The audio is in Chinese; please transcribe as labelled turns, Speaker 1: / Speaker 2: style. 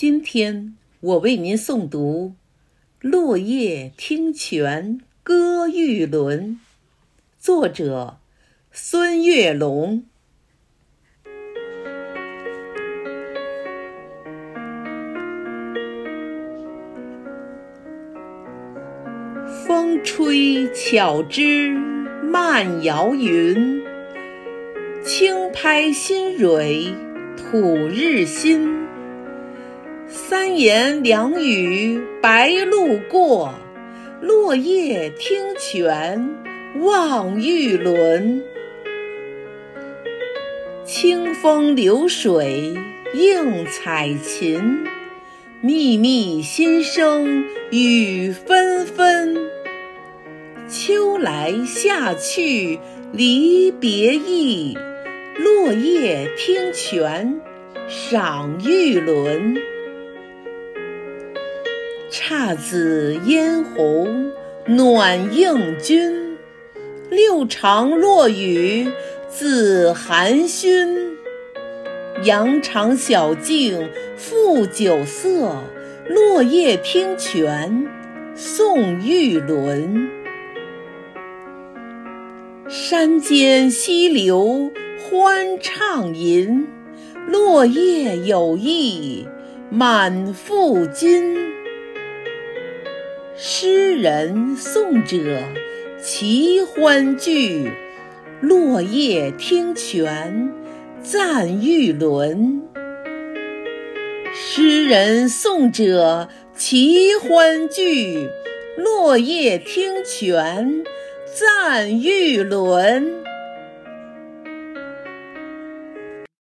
Speaker 1: 今天我为您诵读《落叶听泉歌玉轮》，作者孙月龙。风吹巧枝漫摇云，轻拍新蕊吐日新。三言两语白鹭过，落叶听泉望玉轮。清风流水映彩琴，密密心声雨纷纷。秋来夏去离别意，落叶听泉赏玉轮。姹紫嫣红暖映君，六常落雨自含熏。羊肠小径复酒色，落叶听泉送玉轮。山间溪流欢畅吟，落叶有意满腹金。诗人颂者齐欢聚，落叶听泉赞玉轮。诗人颂者齐欢聚，落叶听泉赞玉轮。